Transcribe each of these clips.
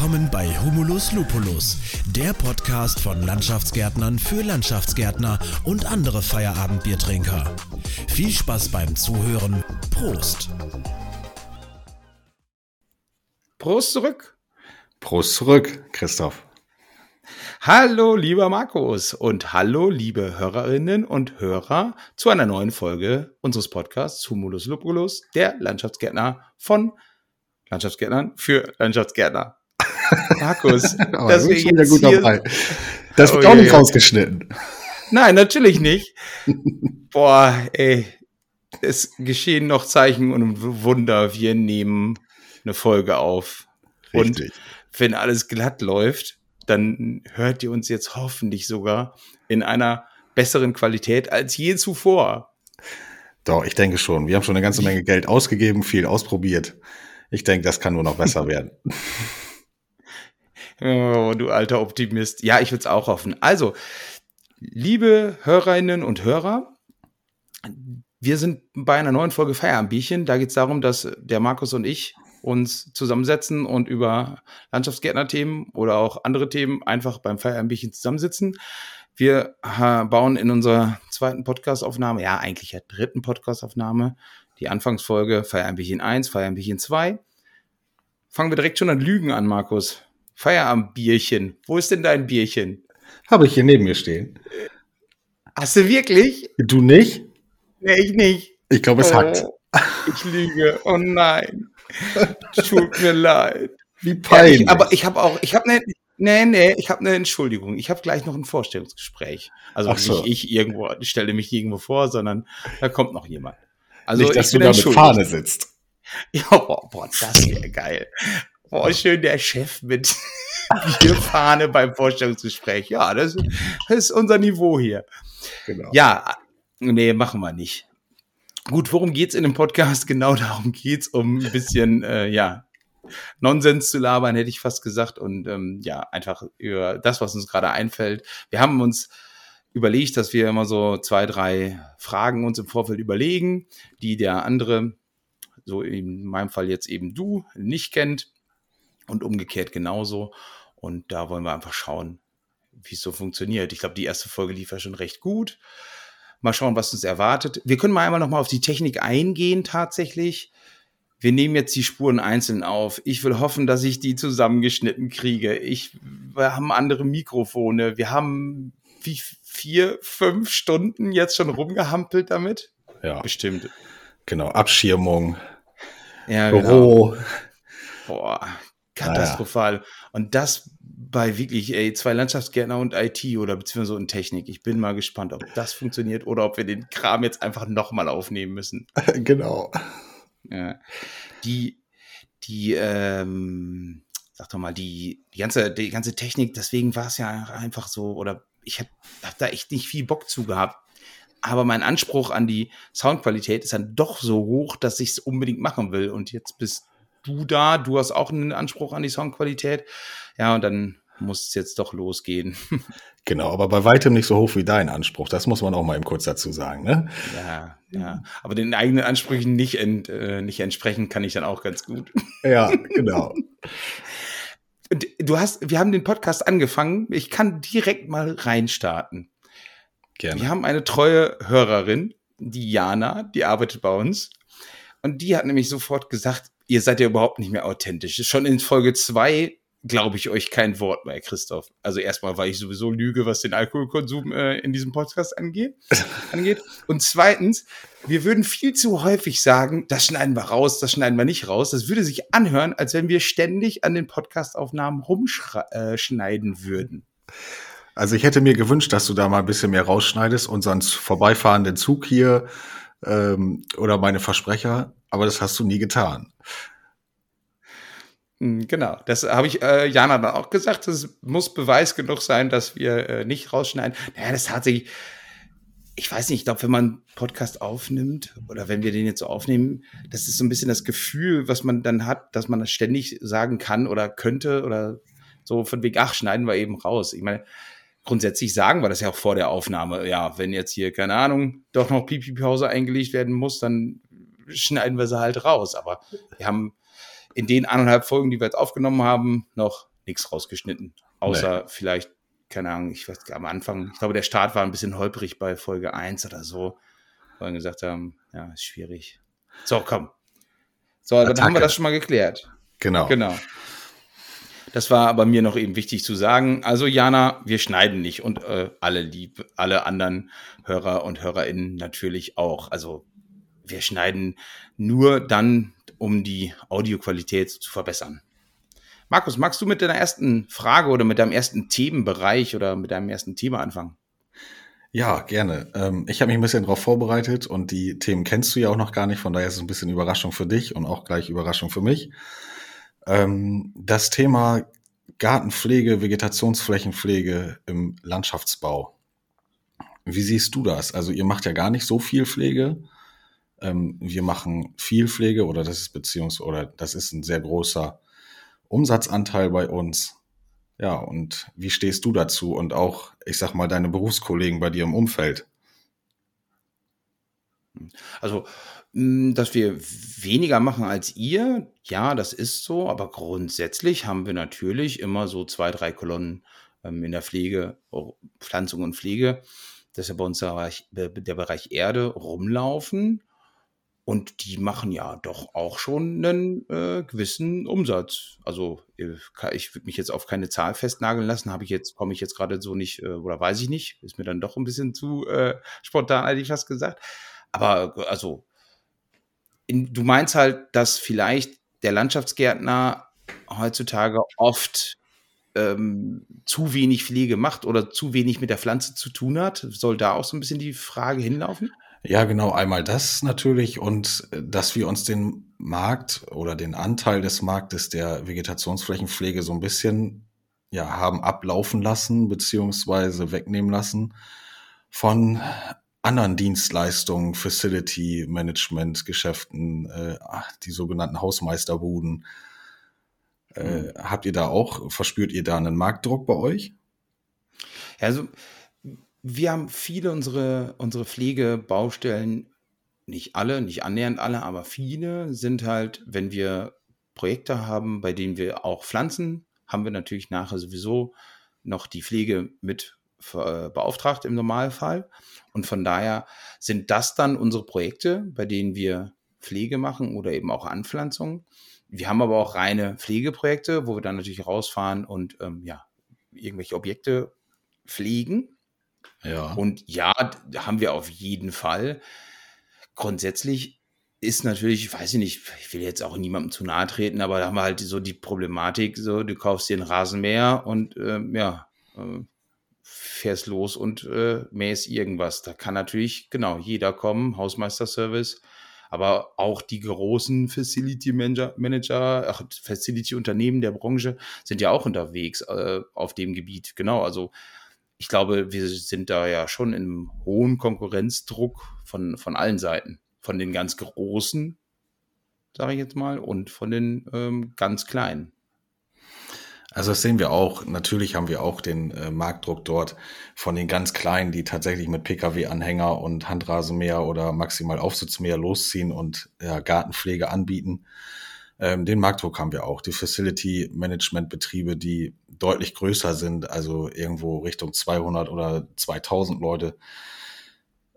Willkommen bei Humulus Lupulus, der Podcast von Landschaftsgärtnern für Landschaftsgärtner und andere Feierabendbiertrinker. Viel Spaß beim Zuhören. Prost! Prost zurück. Prost zurück, Christoph. Hallo, lieber Markus und hallo, liebe Hörerinnen und Hörer zu einer neuen Folge unseres Podcasts Humulus Lupulus, der Landschaftsgärtner von Landschaftsgärtnern für Landschaftsgärtner. Markus, Aber dass wir bist schon wieder jetzt gut hier, dabei. Das wird Oh, auch nicht je. rausgeschnitten. Nein, natürlich nicht. Boah, ey, es geschehen noch Zeichen und Wunder. Wir nehmen eine Folge auf. Und Richtig. wenn alles glatt läuft, dann hört ihr uns jetzt hoffentlich sogar in einer besseren Qualität als je zuvor. Doch, ich denke schon. Wir haben schon eine ganze Menge Geld ausgegeben, viel ausprobiert. Ich denke, das kann nur noch besser werden. Oh, du alter Optimist. Ja, ich würde es auch hoffen. Also, liebe Hörerinnen und Hörer, wir sind bei einer neuen Folge Feierabendbierchen. Da geht es darum, dass der Markus und ich uns zusammensetzen und über Landschaftsgärtner-Themen oder auch andere Themen einfach beim Feierabendbierchen zusammensitzen. Wir bauen in unserer zweiten Podcastaufnahme, ja eigentlich ja dritten Podcastaufnahme, die Anfangsfolge Feierabendbierchen 1, Feierabendbierchen 2. Fangen wir direkt schon an Lügen an, Markus. Feierabendbierchen. Wo ist denn dein Bierchen? Habe ich hier neben mir stehen. Hast du wirklich? Du nicht? Nee, ich nicht. Ich glaube, es hackt. Oh, ich lüge. Oh nein. Tut mir leid. Wie Ja, peinlich. ich, aber ich habe auch, ich habe eine, nee, nee, ich habe eine Entschuldigung. Ich habe gleich noch ein Vorstellungsgespräch. Also so. nicht ich irgendwo, ich stelle mich irgendwo vor, sondern da kommt noch jemand. Also nicht, dass ich du da mit. Fahne sitzt. Ja, boah, boah das wäre geil. Boah, schön der Chef mit Bierfahne beim Vorstellungsgespräch. Ja, das, das ist unser Niveau hier. Genau. Ja, nee, machen wir nicht. Gut, worum geht's in dem Podcast? Genau darum geht's, um ein bisschen, äh, ja, Nonsens zu labern, hätte ich fast gesagt. Und ähm, ja, einfach über das, was uns gerade einfällt. Wir haben uns überlegt, dass wir immer so zwei, drei Fragen uns im Vorfeld überlegen, die der andere, so in meinem Fall jetzt eben du, nicht kennt und umgekehrt genauso. Und da wollen wir einfach schauen, wie es so funktioniert. Ich glaube, die erste Folge lief ja schon recht gut. Mal schauen, was uns erwartet. Wir können mal einmal noch mal auf die Technik eingehen tatsächlich. Wir nehmen jetzt die Spuren einzeln auf. Ich will hoffen, dass ich die zusammengeschnitten kriege. Ich, wir haben andere Mikrofone. Wir haben wie vier, fünf Stunden jetzt schon rumgehampelt damit. Ja, Bestimmt. genau. Abschirmung, Ja, genau. Büro. Boah, katastrophal. Und das bei wirklich, ey, zwei Landschaftsgärtner und IT oder beziehungsweise und Technik. Ich bin mal gespannt, ob das funktioniert oder ob wir den Kram jetzt einfach nochmal aufnehmen müssen. genau. Ja. Die, die, ähm, sag doch mal, die, die ganze, die ganze Technik, deswegen war es ja einfach so, oder ich habe hab da echt nicht viel Bock zu gehabt. Aber mein Anspruch an die Soundqualität ist dann doch so hoch, dass ich es unbedingt machen will. Und jetzt bist du da, du hast auch einen Anspruch an die Soundqualität. Ja, und dann muss es jetzt doch losgehen. Genau, aber bei weitem nicht so hoch wie dein Anspruch. Das muss man auch mal eben kurz dazu sagen. Ne? ja, ja. Aber den eigenen Ansprüchen nicht, ent, äh, nicht entsprechen kann ich dann auch ganz gut. Ja, genau. Und du hast, wir haben den Podcast angefangen. Ich kann direkt mal reinstarten. Gerne. Wir haben eine treue Hörerin, die Jana, die arbeitet bei uns. Und die hat nämlich sofort gesagt, ihr seid ja überhaupt nicht mehr authentisch. Schon in Folge zwei glaube ich euch kein Wort mehr, Christoph. Also erstmal, weil ich sowieso lüge, was den Alkoholkonsum äh, in diesem Podcast angeht, angeht. Und zweitens, wir würden viel zu häufig sagen, das schneiden wir raus, das schneiden wir nicht raus. Das würde sich anhören, als wenn wir ständig an den Podcastaufnahmen rumschneiden würden. Also ich hätte mir gewünscht, dass du da mal ein bisschen mehr rausschneidest, unseren vorbeifahrenden Zug hier ähm, oder meine Versprecher, aber das hast du nie getan. Mm, Genau, das habe ich äh, Jana dann auch gesagt. Das muss Beweis genug sein, dass wir äh, nicht rausschneiden. Naja, das tatsächlich, ich weiß nicht, ich glaube, wenn man Podcast aufnimmt oder wenn wir den jetzt so aufnehmen, das ist so ein bisschen das Gefühl, was man dann hat, dass man das ständig sagen kann oder könnte oder so von wegen, ach, schneiden wir eben raus. Ich meine, grundsätzlich sagen wir das ja auch vor der Aufnahme. Ja, wenn jetzt hier, keine Ahnung, doch noch Pipi-Pause eingelegt werden muss, dann schneiden wir sie halt raus. Aber wir haben in den anderthalb Folgen, die wir jetzt aufgenommen haben, noch nichts rausgeschnitten. Außer nee. vielleicht, keine Ahnung, ich weiß am Anfang, ich glaube, der Start war ein bisschen holprig bei Folge 1 oder so, weil wir gesagt haben, ja, ist schwierig. So, komm. So, Attacke. dann haben wir das schon mal geklärt. Genau. Genau. Das war aber mir noch eben wichtig zu sagen. Also Jana, wir schneiden nicht und äh, alle lieb, alle anderen Hörer und Hörerinnen natürlich auch. Also wir schneiden nur dann, um die Audioqualität zu verbessern. Markus, magst du mit deiner ersten Frage oder mit deinem ersten Themenbereich oder mit deinem ersten Thema anfangen? Ja, gerne. Ähm, ich habe mich ein bisschen darauf vorbereitet und die Themen kennst du ja auch noch gar nicht, von daher ist es ein bisschen Überraschung für dich und auch gleich Überraschung für mich. Ähm, das Thema Gartenpflege, Vegetationsflächenpflege im Landschaftsbau. Wie siehst du das? Also ihr macht ja gar nicht so viel Pflege. Ähm, wir machen viel Pflege oder das ist beziehungsweise oder das ist ein sehr großer Umsatzanteil bei uns. Ja, und wie stehst du dazu und auch, ich sag mal, deine Berufskollegen bei dir im Umfeld? Also hm, dass wir weniger machen als ihr, ja, das ist so, aber grundsätzlich haben wir natürlich immer so zwei, drei Kolonnen ähm, in der Pflege, Pflanzung und Pflege. Das ist ja bei uns der Bereich Erde rumlaufen. Und die machen ja doch auch schon einen äh, gewissen Umsatz. Also äh, ich würde mich jetzt auf keine Zahl festnageln lassen, habe ich jetzt, komme ich jetzt gerade so nicht, äh, oder weiß ich nicht, ist mir dann doch ein bisschen zu äh, spontan, hätte ich fast gesagt. Aber also in, du meinst halt, dass vielleicht der Landschaftsgärtner heutzutage oft ähm, zu wenig Pflege macht oder zu wenig mit der Pflanze zu tun hat? Soll da auch so ein bisschen die Frage hinlaufen? Ja, genau. Einmal das natürlich und äh, dass wir uns den Markt oder den Anteil des Marktes der Vegetationsflächenpflege so ein bisschen ja, haben ablaufen lassen beziehungsweise wegnehmen lassen von anderen Dienstleistungen, Facility Management Geschäften, äh, die sogenannten Hausmeisterbuden. Äh, mhm. Habt ihr da auch, verspürt ihr da einen Marktdruck bei euch? Ja, also wir haben viele unsere, unsere Pflegebaustellen, nicht alle, nicht annähernd alle, aber viele sind halt, wenn wir Projekte haben, bei denen wir auch pflanzen, haben wir natürlich nachher sowieso noch die Pflege mit äh, beauftragt im Normalfall. Und von daher sind das dann unsere Projekte, bei denen wir Pflege machen oder eben auch Anpflanzung. Wir haben aber auch reine Pflegeprojekte, wo wir dann natürlich rausfahren und ähm, ja, irgendwelche Objekte pflegen. Ja. Und ja, haben wir auf jeden Fall. Grundsätzlich ist natürlich, weiß ich nicht, ich will jetzt auch niemandem zu nahe treten, aber da haben wir halt so die Problematik, so, du kaufst dir einen Rasenmäher und ähm, ja, äh, fährst los und äh, mähst irgendwas. Da kann natürlich, genau, jeder kommen, Hausmeisterservice, aber auch die großen Facility Manager, Manager ach, Facility Unternehmen der Branche sind ja auch unterwegs äh, auf dem Gebiet. Genau, also ich glaube, wir sind da ja schon im hohen Konkurrenzdruck von, von allen Seiten. Von den ganz großen, sage ich jetzt mal, und von den ähm, ganz kleinen. Also das sehen wir auch. Natürlich haben wir auch den äh, Marktdruck dort von den ganz Kleinen, die tatsächlich mit Pkw-Anhänger und Handrasenmäher oder maximal Aufsitzmäher losziehen und ja, Gartenpflege anbieten. Ähm, den Marktdruck haben wir auch. Die Facility Management Betriebe, die deutlich größer sind, also irgendwo Richtung 200 oder 2000 Leute.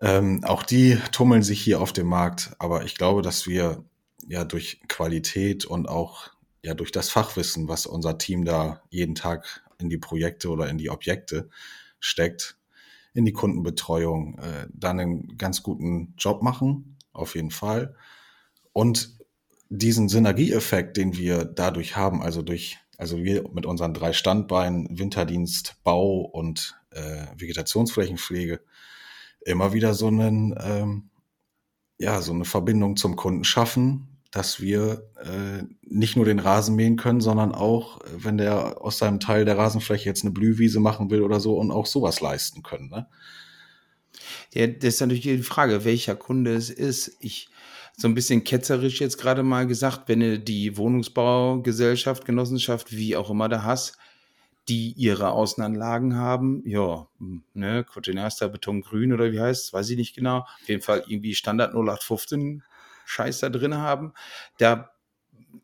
Ähm, auch die tummeln sich hier auf dem Markt. Aber ich glaube, dass wir ja durch Qualität und auch ja durch das Fachwissen, was unser Team da jeden Tag in die Projekte oder in die Objekte steckt, in die Kundenbetreuung, äh, dann einen ganz guten Job machen, auf jeden Fall. Und diesen Synergieeffekt, den wir dadurch haben, also durch, also wir mit unseren drei Standbeinen, Winterdienst, Bau und äh, Vegetationsflächenpflege, immer wieder so einen, ähm, ja, so eine Verbindung zum Kunden schaffen, dass wir äh, nicht nur den Rasen mähen können, sondern auch, wenn der aus seinem Teil der Rasenfläche jetzt eine Blühwiese machen will oder so und auch sowas leisten können. Ne? Ja, das ist natürlich die Frage, welcher Kunde es ist. Ich so ein bisschen ketzerisch jetzt gerade mal gesagt, wenn du die Wohnungsbaugesellschaft, Genossenschaft, wie auch immer da hast, die ihre Außenanlagen haben, ja, ne, Cotenaster Beton Grün oder wie heißt weiß ich nicht genau. Auf jeden Fall irgendwie Standard 0815 Scheiß da drin haben, da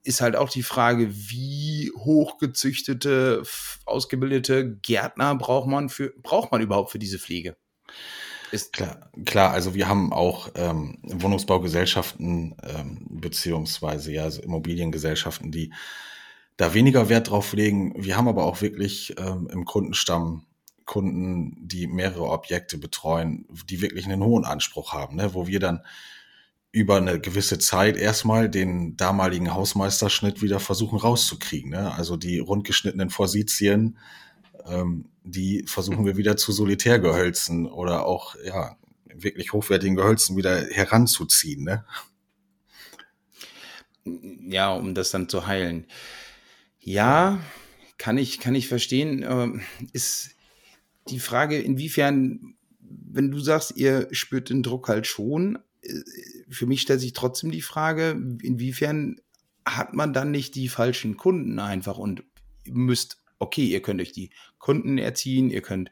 ist halt auch die Frage, wie hochgezüchtete, ausgebildete Gärtner braucht man für, braucht man überhaupt für diese Pflege? Ist klar, klar, also wir haben auch ähm, Wohnungsbaugesellschaften ähm, beziehungsweise ja also Immobiliengesellschaften, die da weniger Wert drauf legen. Wir haben aber auch wirklich ähm, im Kundenstamm Kunden, die mehrere Objekte betreuen, die wirklich einen hohen Anspruch haben, ne? wo wir dann über eine gewisse Zeit erstmal den damaligen Hausmeisterschnitt wieder versuchen rauszukriegen. Ne? Also die rundgeschnittenen Forsitien, ähm, die versuchen wir wieder zu Solitärgehölzen oder auch ja wirklich hochwertigen Gehölzen wieder heranzuziehen. Ne? Ja, um das dann zu heilen. Ja, kann ich, kann ich verstehen. Ähm, ist die Frage, inwiefern, wenn du sagst, ihr spürt den Druck halt schon, äh, für mich stellt sich trotzdem die Frage, inwiefern hat man dann nicht die falschen Kunden einfach und müsst, okay, ihr könnt euch die Kunden erziehen, ihr könnt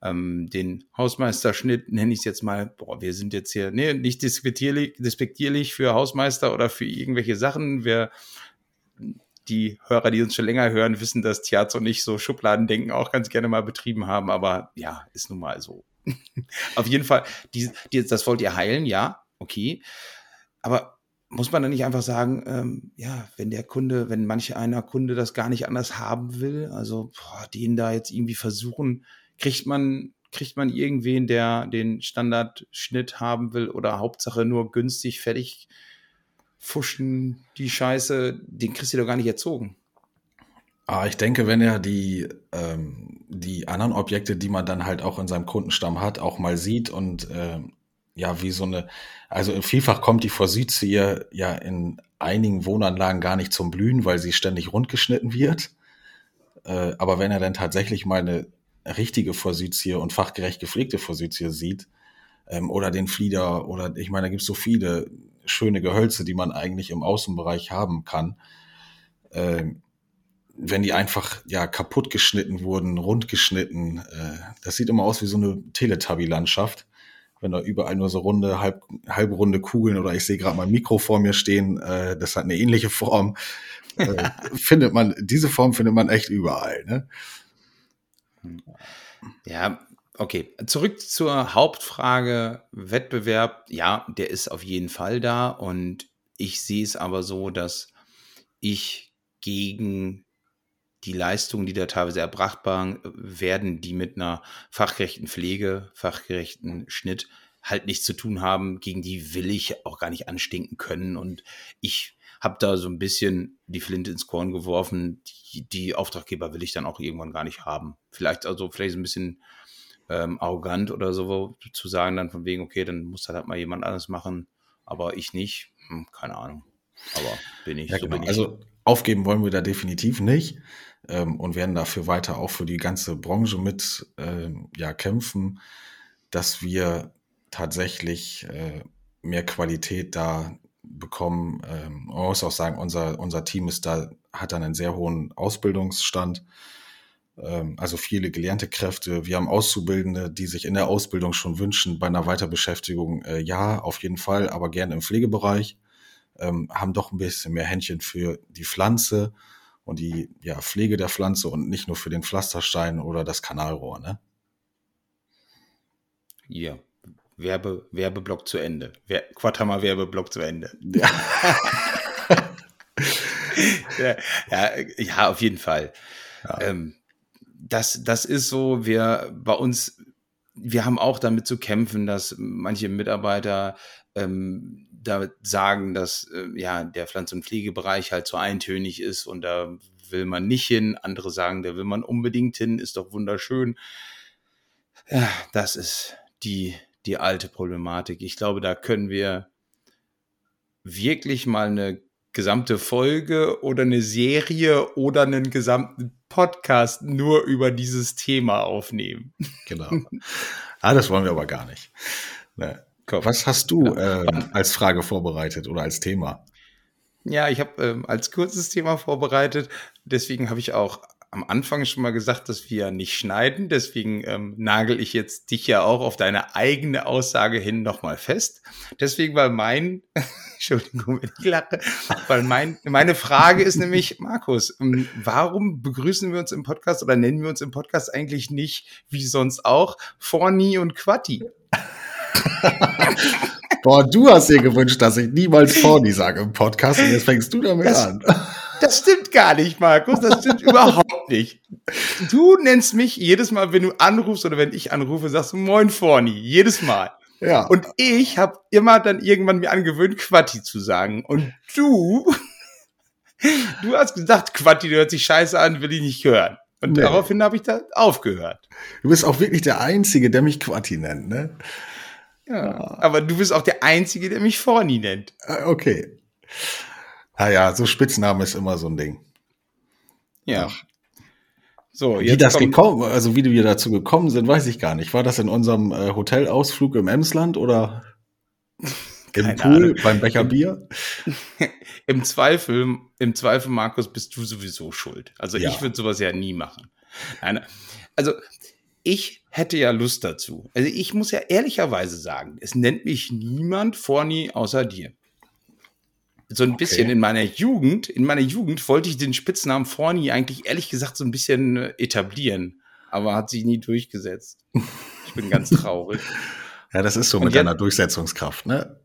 ähm, den Hausmeisterschnitt, nenne ich es jetzt mal, boah, wir sind jetzt hier, nee, nicht despektierlich, für Hausmeister oder für irgendwelche Sachen, wir die Hörer, die uns schon länger hören, wissen, dass Tiaz und ich so Schubladendenken auch ganz gerne mal betrieben haben, aber ja, ist nun mal so. Auf jeden Fall, die, die, das wollt ihr heilen, ja, okay. Aber muss man dann nicht einfach sagen, ähm, ja, wenn der Kunde, wenn manch einer Kunde das gar nicht anders haben will, also boah, den da jetzt irgendwie versuchen, kriegt man, kriegt man irgendwen, der den Standardschnitt haben will oder Hauptsache nur günstig fertig fuschen, die Scheiße, den kriegst du doch gar nicht erzogen. Ah, ich denke, wenn er die, ähm, die anderen Objekte, die man dann halt auch in seinem Kundenstamm hat, auch mal sieht und äh, ja, wie so eine, also vielfach kommt die Forsythie ja in einigen Wohnanlagen gar nicht zum Blühen, weil sie ständig rundgeschnitten wird. Äh, aber wenn er dann tatsächlich mal eine richtige Forsythie und fachgerecht gepflegte Forsythie sieht, ähm, oder den Flieder, oder ich meine, da gibt es so viele, schöne Gehölze, die man eigentlich im Außenbereich haben kann, äh, wenn die einfach ja kaputt geschnitten wurden, rund geschnitten, äh, das sieht immer aus wie so eine Teletubby-Landschaft. Wenn da überall nur so runde, halb, halbrunde Kugeln oder ich sehe gerade mal Mikro vor mir stehen, äh, das hat eine ähnliche Form. Äh, findet man, diese Form findet man echt überall, ne? Ja, Okay, zurück zur Hauptfrage Wettbewerb. Ja, der ist auf jeden Fall da und ich sehe es aber so, dass ich gegen die Leistungen, die da teilweise erbracht werden, die mit einer fachgerechten Pflege, fachgerechten Schnitt halt nichts zu tun haben, gegen die will ich auch gar nicht anstinken können und ich habe da so ein bisschen die Flinte ins Korn geworfen. Die, die Auftraggeber will ich dann auch irgendwann gar nicht haben. Vielleicht also vielleicht ein bisschen ähm, arrogant oder so zu sagen, dann von wegen, okay, dann muss das halt mal jemand anders machen, aber ich nicht. Hm, keine Ahnung. Aber bin ich. Ja, so genau. Ich. Also aufgeben wollen wir da definitiv nicht ähm, und werden dafür weiter auch für die ganze Branche mit ähm, ja, kämpfen, dass wir tatsächlich äh, mehr Qualität da bekommen. Ähm, man muss auch sagen, unser, unser Team ist da, hat dann einen sehr hohen Ausbildungsstand ähm, also viele gelernte Kräfte. Wir haben Auszubildende, die sich in der Ausbildung schon wünschen, bei einer Weiterbeschäftigung, äh, ja, auf jeden Fall, aber gerne im Pflegebereich, ähm, haben doch ein bisschen mehr Händchen für die Pflanze und die ja, Pflege der Pflanze und nicht nur für den Pflasterstein oder das Kanalrohr. Ne? Ja, Werbe, Werbeblock zu Ende. Wer, Quathammer Werbeblock zu Ende. Ja. ja, ja, ja, auf jeden Fall. Ja. Ähm, das, das ist so, wir bei uns, wir haben auch damit zu kämpfen, dass manche Mitarbeiter ähm, da sagen, dass äh, ja der Pflanz- und Pflegebereich halt so eintönig ist und da will man nicht hin. Andere sagen, da will man unbedingt hin, ist doch wunderschön. Ja, das ist die, die alte Problematik. Ich glaube, da können wir wirklich mal eine gesamte Folge oder eine Serie oder einen gesamten Podcast nur über dieses Thema aufnehmen. Genau. Ah, das wollen wir aber gar nicht. Ne. Was hast du ähm, als Frage vorbereitet oder als Thema? Ja, ich habe ähm, als kurzes Thema vorbereitet. Deswegen habe ich auch am Anfang schon mal gesagt, dass wir nicht schneiden. Deswegen ähm, nagel ich jetzt dich ja auch auf deine eigene Aussage hin nochmal fest. Deswegen war mein Entschuldigung, wenn ich lache, weil mein, meine Frage ist nämlich, Markus, ähm, warum begrüßen wir uns im Podcast oder nennen wir uns im Podcast eigentlich nicht, wie sonst auch, Forni und Quatti? Boah, du hast dir gewünscht, dass ich niemals Forni sage im Podcast und jetzt fängst du damit Das- an. Das stimmt gar nicht, Markus, das stimmt überhaupt nicht. Du nennst mich jedes Mal, wenn du anrufst oder wenn ich anrufe, sagst du Moin Forni, jedes Mal. Ja. Und ich habe immer dann irgendwann mir angewöhnt, Quatti zu sagen. Und du, du hast gesagt, Quatti, du hört sich scheiße an, will ich nicht hören. Und Nee. daraufhin habe ich da aufgehört. du bist auch wirklich der Einzige, der mich Quatti nennt, ne? Ja. Aber du bist auch der Einzige, der mich Forni nennt. Äh, Okay. Naja, so Spitzname ist immer so ein Ding. Ja. So, Wie das gekommen, also wie wir dazu gekommen sind, weiß ich gar nicht. War das in unserem äh, Hotelausflug im Emsland oder im Keine Pool Ahnung. beim Becher Bier? Im Zweifel, im Zweifel, Markus, bist du sowieso schuld. Also Ja. ich würde sowas ja nie machen. Nein, also ich hätte ja Lust dazu. Also ich muss ja ehrlicherweise sagen, es nennt mich niemand Forni außer dir. So ein bisschen in meiner Jugend, in meiner Jugend wollte ich den Spitznamen Forni eigentlich ehrlich gesagt so ein bisschen äh, etablieren, aber hat sich nie durchgesetzt. Ich bin ganz traurig. Ja, das ist so Und mit jetzt- deiner Durchsetzungskraft, ne?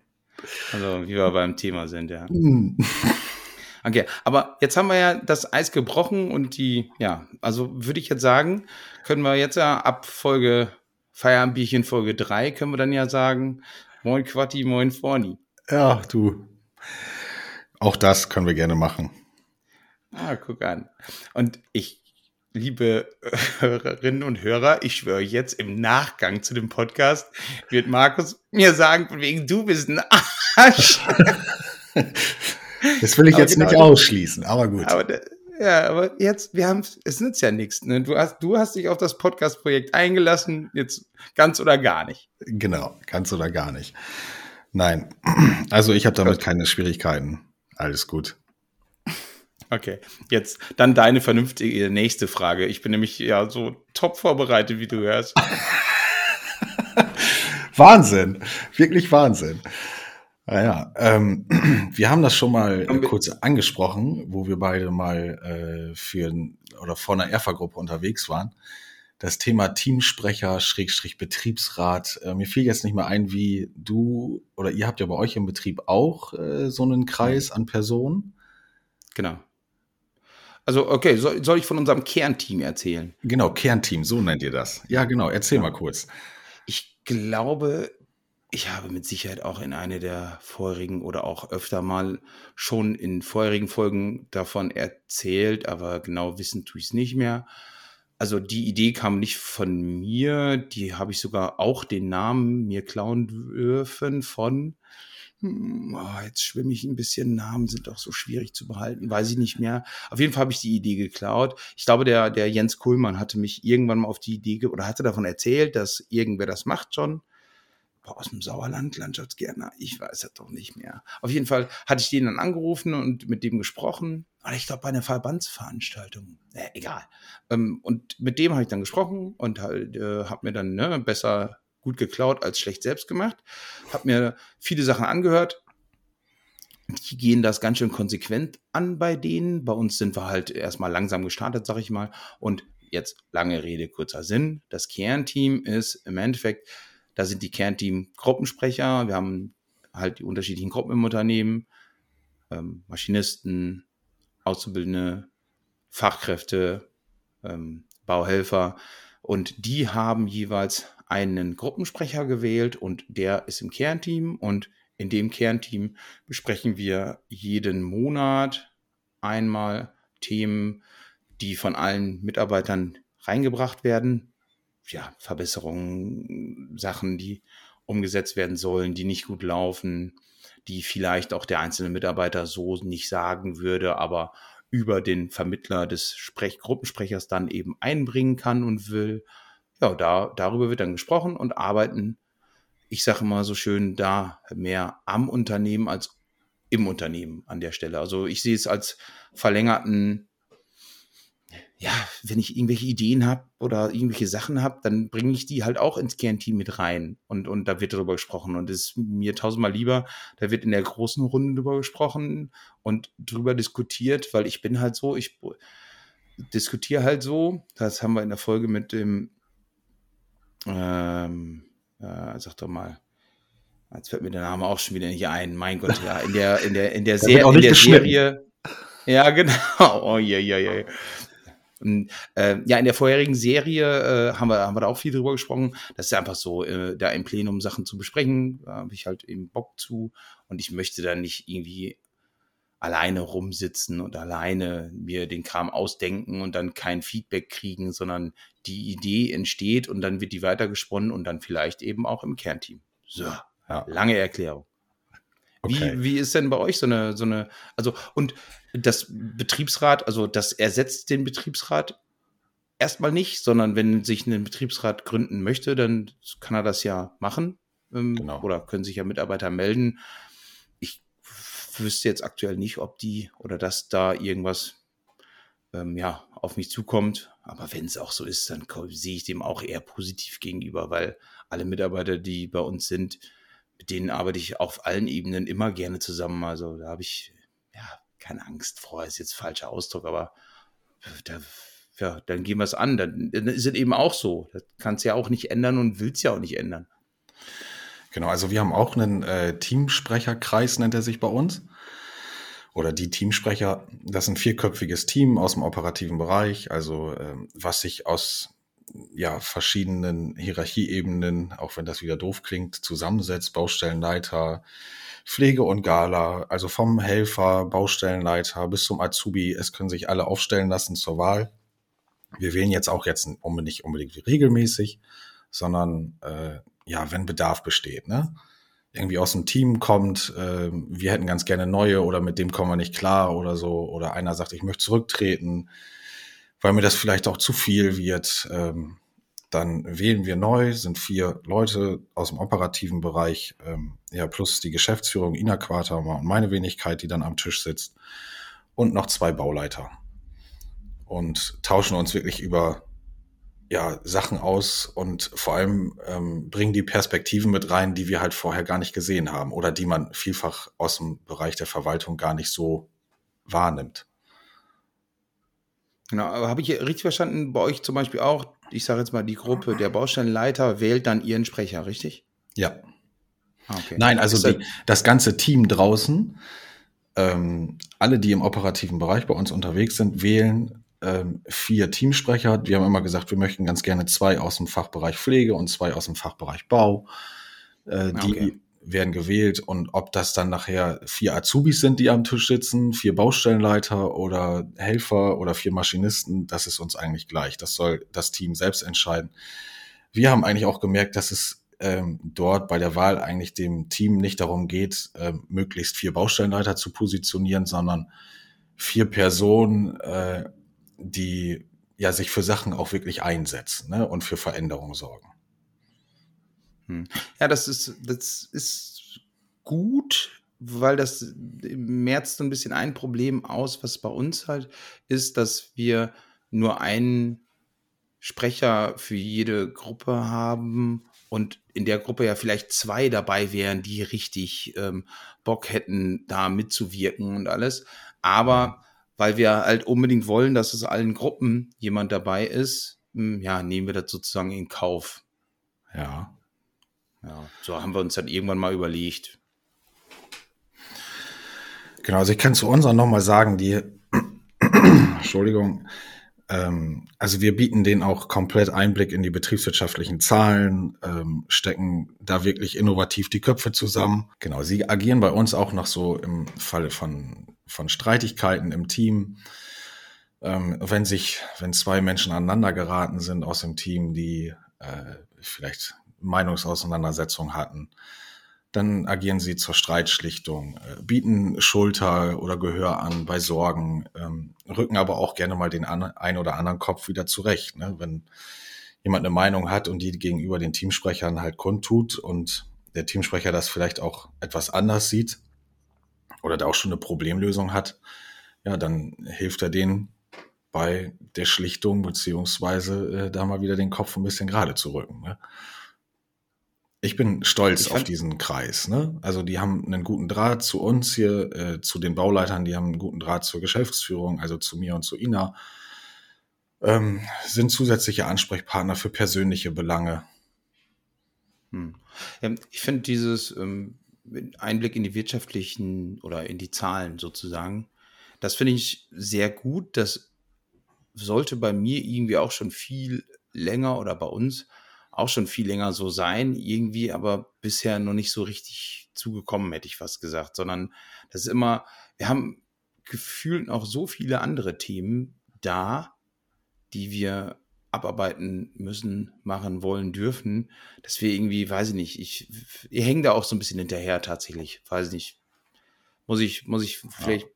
Also, wie wir beim Thema sind, ja. Hm. Okay, aber jetzt haben wir ja das Eis gebrochen und die, ja, also würde ich jetzt sagen, können wir jetzt ja ab Folge Feierabendbierchen Folge 3 können wir dann ja sagen, moin Quatti, moin Forni. Ja, du. Auch das können wir gerne machen. Ah, guck an. Und ich, liebe Hörerinnen und Hörer, ich schwöre jetzt im Nachgang zu dem Podcast wird Markus mir sagen, von wegen du bist ein Arsch. Das will ich Aber jetzt genau nicht ausschließen, aber gut. Aber ja, aber jetzt, wir haben, es nützt ja nichts. Ne? Du hast, du hast dich auf das Podcast-Projekt eingelassen, jetzt ganz oder gar nicht. Genau, ganz oder gar nicht. Nein, also ich habe damit keine Schwierigkeiten. Alles gut. Okay, jetzt dann deine vernünftige nächste Frage. Ich bin nämlich ja so top vorbereitet, wie du hörst. Wahnsinn, wirklich Wahnsinn. Naja, ähm, wir haben das schon mal äh, kurz angesprochen, wo wir beide mal äh, für oder vor einer Erfa-Gruppe unterwegs waren. Das Thema Teamsprecher, Schrägstrich Betriebsrat. Äh, mir fiel jetzt nicht mehr ein, wie du oder ihr habt ja bei euch im Betrieb auch äh, so einen Kreis an Personen. Genau. Also, okay, soll, soll ich von unserem Kernteam erzählen? Genau, Kernteam, so nennt ihr das. Ja, genau, erzähl mal kurz. Ich glaube, ich habe mit Sicherheit auch in eine der vorherigen oder auch öfter mal schon in vorherigen Folgen davon erzählt, aber genau wissen tue ich es nicht mehr. Also die Idee kam nicht von mir, die habe ich sogar auch den Namen mir klauen dürfen von, hm, oh, jetzt schwimme ich ein bisschen, Namen sind doch so schwierig zu behalten, weiß ich nicht mehr. Auf jeden Fall habe ich die Idee geklaut. Ich glaube, der, der Jens Kuhlmann hatte mich irgendwann mal auf die Idee, oder hatte davon erzählt, dass irgendwer das macht schon. Aus dem Sauerland, Landschaftsgärtner, ich weiß das doch nicht mehr. Auf jeden Fall hatte ich den dann angerufen und mit dem gesprochen. Aber ich glaube, bei einer Verbandsveranstaltung. Äh, egal. Ähm, und mit dem habe ich dann gesprochen und halt, äh, habe mir dann ne, besser gut geklaut als schlecht selbst gemacht. Habe mir viele Sachen angehört. Die gehen das ganz schön konsequent an bei denen. Bei uns sind wir halt erstmal langsam gestartet, sag ich mal. Und jetzt lange Rede, kurzer Sinn. Das Kernteam ist im Endeffekt, da sind die Kernteam-Gruppensprecher. Wir haben halt die unterschiedlichen Gruppen im Unternehmen. Ähm, Maschinisten, Auszubildende, Fachkräfte, ähm, Bauhelfer. Und die haben jeweils einen Gruppensprecher gewählt und der ist im Kernteam. Und in dem Kernteam besprechen wir jeden Monat einmal Themen, die von allen Mitarbeitern reingebracht werden. Ja, Verbesserungen, Sachen, die umgesetzt werden sollen, die nicht gut laufen, die vielleicht auch der einzelne Mitarbeiter so nicht sagen würde, aber über den Vermittler des Sprech Gruppensprechers dann eben einbringen kann und will. Ja, da, darüber wird dann gesprochen und arbeiten, ich sage immer so schön, da mehr am Unternehmen als im Unternehmen an der Stelle. Also ich sehe es als verlängerten, ja, wenn ich irgendwelche Ideen habe oder irgendwelche Sachen habe, dann bringe ich die halt auch ins Kernteam mit rein. Und, und da wird darüber gesprochen. Und es ist mir tausendmal lieber, da wird in der großen Runde drüber gesprochen und drüber diskutiert, weil ich bin halt so, ich diskutiere halt so, das haben wir in der Folge mit dem, ähm, äh, sag doch mal, jetzt fällt mir der Name auch schon wieder nicht ein, mein Gott, ja, in der, in der, in der, Ser in der Serie, ja, genau. Oh, ja, ja, ja. Und, äh, ja, in der vorherigen Serie äh, haben, wir, haben wir da auch viel drüber gesprochen. Das ist einfach so, äh, da im Plenum Sachen zu besprechen. Da habe ich halt eben Bock zu. Und ich möchte da nicht irgendwie alleine rumsitzen und alleine mir den Kram ausdenken und dann kein Feedback kriegen, sondern die Idee entsteht und dann wird die weitergesponnen und dann vielleicht eben auch im Kernteam. So, ja. lange Erklärung. Okay. Wie, wie ist denn bei euch so eine, so eine, also, und das Betriebsrat, also das ersetzt den Betriebsrat erstmal nicht, sondern wenn sich ein Betriebsrat gründen möchte, dann kann er das ja machen. Ähm, genau. Oder können sich ja Mitarbeiter melden. Ich wüsste jetzt aktuell nicht, ob die oder dass da irgendwas ähm, ja, auf mich zukommt. Aber wenn es auch so ist, dann sehe ich dem auch eher positiv gegenüber, weil alle Mitarbeiter, die bei uns sind, mit denen arbeite ich auf allen Ebenen immer gerne zusammen. Also da habe ich ja keine Angst vor, ist jetzt falscher Ausdruck, aber da, ja, dann gehen wir es an. Dann, dann ist es eben auch so. Das kannst ja auch nicht ändern und willst ja auch nicht ändern. Genau, also wir haben auch einen äh, Teamsprecherkreis, nennt er sich bei uns. Oder die Teamsprecher, das ist ein vierköpfiges Team aus dem operativen Bereich, also äh, was sich aus ja, verschiedenen Hierarchieebenen, auch wenn das wieder doof klingt, zusammensetzt, Baustellenleiter, Pflege und Gala, also vom Helfer, Baustellenleiter bis zum Azubi, es können sich alle aufstellen lassen zur Wahl. Wir wählen jetzt auch jetzt nicht unbedingt regelmäßig, sondern äh, ja, wenn Bedarf besteht, ne? Irgendwie aus dem Team kommt, äh, wir hätten ganz gerne neue oder mit dem kommen wir nicht klar oder so, oder einer sagt, ich möchte zurücktreten, weil mir das vielleicht auch zu viel wird. Ähm, dann wählen wir neu, sind vier Leute aus dem operativen Bereich, ähm, ja, plus die Geschäftsführung Ina Quatermann und meine Wenigkeit, die dann am Tisch sitzt, und noch zwei Bauleiter. Und tauschen uns wirklich über ja, Sachen aus und vor allem ähm, bringen die Perspektiven mit rein, die wir halt vorher gar nicht gesehen haben oder die man vielfach aus dem Bereich der Verwaltung gar nicht so wahrnimmt. Genau, aber habe ich richtig verstanden, bei euch zum Beispiel auch, ich sage jetzt mal, die Gruppe der Baustellenleiter wählt dann ihren Sprecher, richtig? Ja. Ah, okay. Nein, also die, das ganze Team draußen, ähm, alle, die im operativen Bereich bei uns unterwegs sind, wählen ähm, vier Teamsprecher. Wir haben immer gesagt, wir möchten ganz gerne zwei aus dem Fachbereich Pflege und zwei aus dem Fachbereich Bau. Äh, die okay werden gewählt und ob das dann nachher vier Azubis sind, die am Tisch sitzen, vier Baustellenleiter oder Helfer oder vier Maschinisten, das ist uns eigentlich gleich. Das soll das Team selbst entscheiden. Wir haben eigentlich auch gemerkt, dass es ähm, dort bei der Wahl eigentlich dem Team nicht darum geht, ähm, möglichst vier Baustellenleiter zu positionieren, sondern vier Personen, äh, die ja sich für Sachen auch wirklich einsetzen ne, und für Veränderungen sorgen. Hm. Ja, das ist, das ist gut, weil das merzt so ein bisschen ein Problem aus, was bei uns halt ist, dass wir nur einen Sprecher für jede Gruppe haben und in der Gruppe ja vielleicht zwei dabei wären, die richtig ähm, Bock hätten, da mitzuwirken und alles. Aber mhm. weil wir halt unbedingt wollen, dass es allen Gruppen jemand dabei ist, hm, ja, nehmen wir das sozusagen in Kauf. Ja. Ja, so haben wir uns dann irgendwann mal überlegt. Genau, also ich kann zu unseren nochmal sagen, die, Entschuldigung, ähm, also wir bieten denen auch komplett Einblick in die betriebswirtschaftlichen Zahlen, ähm, stecken da wirklich innovativ die Köpfe zusammen. Genau, sie agieren bei uns auch noch so im Falle von, von Streitigkeiten im Team. Ähm, wenn sich, wenn zwei Menschen aneinander geraten sind aus dem Team, die äh, vielleicht Meinungsauseinandersetzung hatten. Dann agieren sie zur Streitschlichtung, äh, bieten Schulter oder Gehör an bei Sorgen, ähm, rücken aber auch gerne mal den ein oder anderen Kopf wieder zurecht. Ne? Wenn jemand eine Meinung hat und die gegenüber den Teamsprechern halt kundtut und der Teamsprecher das vielleicht auch etwas anders sieht oder da auch schon eine Problemlösung hat, ja, dann hilft er denen bei der Schlichtung, beziehungsweise äh, da mal wieder den Kopf ein bisschen gerade zu rücken. Ne? Ich bin stolz ich auf diesen Kreis. Ne? Also die haben einen guten Draht zu uns hier, äh, zu den Bauleitern, die haben einen guten Draht zur Geschäftsführung, also zu mir und zu Ina. Ähm, sind zusätzliche Ansprechpartner für persönliche Belange. Hm. Ja, ich finde dieses ähm, Einblick in die wirtschaftlichen oder in die Zahlen sozusagen, das finde ich sehr gut. Das sollte bei mir irgendwie auch schon viel länger oder bei uns auch schon viel länger so sein, irgendwie, aber bisher noch nicht so richtig zugekommen, hätte ich fast gesagt, sondern das ist immer, wir haben gefühlt auch so viele andere Themen da, die wir abarbeiten müssen, machen wollen, dürfen, dass wir irgendwie, weiß ich nicht, ich, ich hänge da auch so ein bisschen hinterher tatsächlich, weiß ich nicht. Muss ich, muss ich vielleicht ja.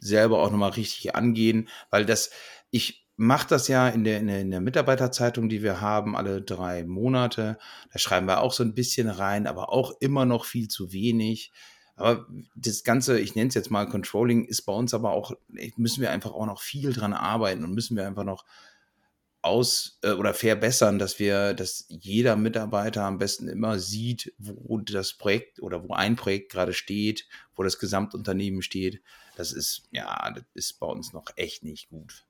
selber auch nochmal richtig angehen, weil das, ich, mache das ja in der, in der, in der Mitarbeiterzeitung, die wir haben, alle drei Monate. Da schreiben wir auch so ein bisschen rein, aber auch immer noch viel zu wenig. Aber das Ganze, ich nenne es jetzt mal Controlling, ist bei uns aber auch, müssen wir einfach auch noch viel dran arbeiten und müssen wir einfach noch aus äh, oder verbessern, dass wir, dass jeder Mitarbeiter am besten immer sieht, wo das Projekt oder wo ein Projekt gerade steht, wo das Gesamtunternehmen steht. Das ist, ja, das ist bei uns noch echt nicht gut.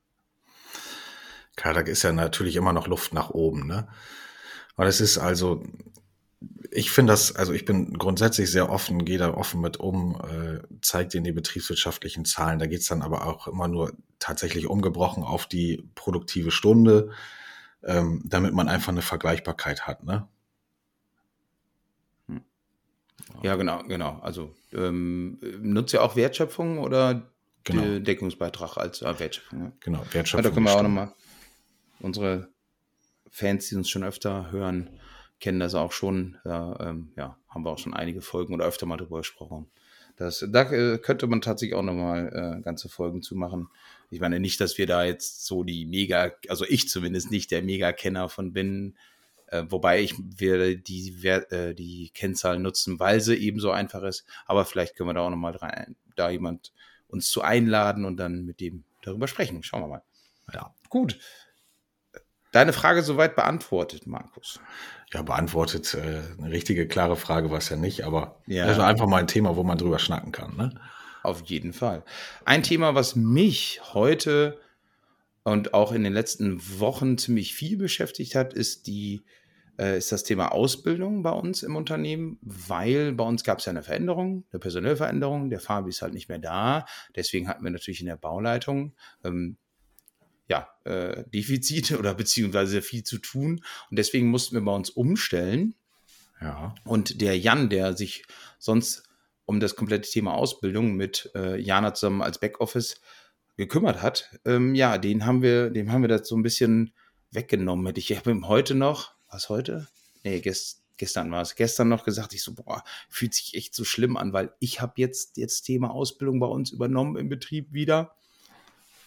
Klar, da ist ja natürlich immer noch Luft nach oben, ne? Aber es ist also, ich finde das, also ich bin grundsätzlich sehr offen, gehe da offen mit um, äh, zeigt Ihnen die betriebswirtschaftlichen Zahlen. Da geht's dann aber auch immer nur tatsächlich umgebrochen auf die produktive Stunde, ähm, damit man einfach eine Vergleichbarkeit hat, ne? Hm. Ja, genau, genau. Also ähm, nutzt ihr auch Wertschöpfung oder genau. Deckungsbeitrag als äh, Wertschöpfung? Ja? Genau, Wertschöpfung. Ja, da können wir auch nochmal unsere Fans, die uns schon öfter hören, kennen das auch schon. Da, ähm, ja, haben wir auch schon einige Folgen oder öfter mal drüber gesprochen. Das, da äh, könnte man tatsächlich auch nochmal äh, ganze Folgen zu machen. Ich meine nicht, dass wir da jetzt so die mega, also ich zumindest nicht der Mega-Kenner von bin, äh, wobei ich werde die, äh, die Kennzahlen nutzen, weil sie eben so einfach ist. Aber vielleicht können wir da auch nochmal da jemand uns zu einladen und dann mit dem darüber sprechen. Schauen wir mal. Ja. Gut deine Frage soweit beantwortet, Markus. Ja, beantwortet. Äh, eine richtige, klare Frage war es ja nicht, aber ja. das ist einfach mal ein Thema, wo man drüber schnacken kann. Ne? Auf jeden Fall. Ein Thema, was mich heute und auch in den letzten Wochen ziemlich viel beschäftigt hat, ist die äh, ist das Thema Ausbildung bei uns im Unternehmen, weil bei uns gab es ja eine Veränderung, eine personelle Veränderung. Der Fabi ist halt nicht mehr da. Deswegen hatten wir natürlich in der Bauleitung ähm, ja, äh, Defizite oder beziehungsweise viel zu tun. Und deswegen mussten wir bei uns umstellen. Ja. Und der Jan, der sich sonst um das komplette Thema Ausbildung mit äh, Jana zusammen als Backoffice gekümmert hat, ähm, ja, den haben wir, dem haben wir das so ein bisschen weggenommen. Hätte ich, ich habe ihm heute noch, was heute? Nee, gest, gestern war es, gestern noch gesagt, ich so, boah, fühlt sich echt so schlimm an, weil ich habe jetzt jetzt Thema Ausbildung bei uns übernommen im Betrieb wieder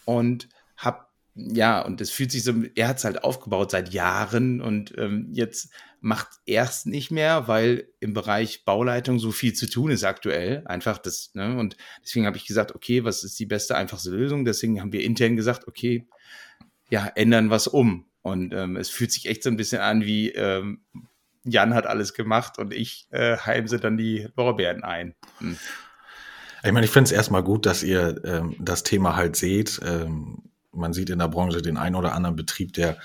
und habe ja, und es fühlt sich so, er hat es halt aufgebaut seit Jahren und ähm, jetzt macht er es nicht mehr, weil im Bereich Bauleitung so viel zu tun ist aktuell. Einfach das, ne? Und deswegen habe ich gesagt, okay, was ist die beste, einfachste Lösung? Deswegen haben wir intern gesagt, okay, ja, ändern was um. Und ähm, es fühlt sich echt so ein bisschen an wie ähm, Jan hat alles gemacht und ich äh, heimse dann die Lorbeeren ein. Hm. Ich meine, ich finde es erstmal gut, dass ihr ähm, das Thema halt seht. Ähm, man sieht in der Branche den einen oder anderen Betrieb, der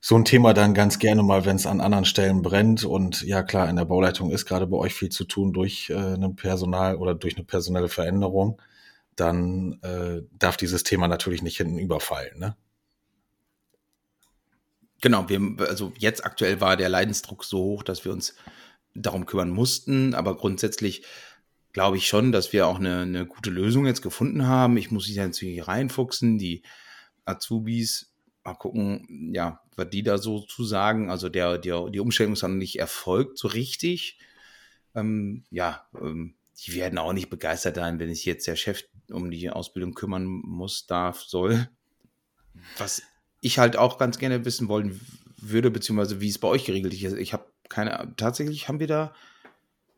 so ein Thema dann ganz gerne mal, wenn es an anderen Stellen brennt. Und ja, klar, in der Bauleitung ist gerade bei euch viel zu tun durch äh, ein Personal oder durch eine personelle Veränderung. Dann äh, darf dieses Thema natürlich nicht hinten überfallen. Ne? Genau, wir, also jetzt aktuell war der Leidensdruck so hoch, dass wir uns darum kümmern mussten. Aber grundsätzlich glaube ich schon, dass wir auch eine, eine gute Lösung jetzt gefunden haben. Ich muss mich natürlich reinfuchsen, die Azubis, mal gucken, ja, was die da so zu sagen. Also der, der, die Umstellung ist noch nicht erfolgt so richtig. Ähm, ja, ähm, die werden auch nicht begeistert sein, wenn sich jetzt der Chef um die Ausbildung kümmern muss, darf, soll. Was ich halt auch ganz gerne wissen wollen würde, beziehungsweise wie es bei euch geregelt ist. Ich habe keine, tatsächlich haben wir da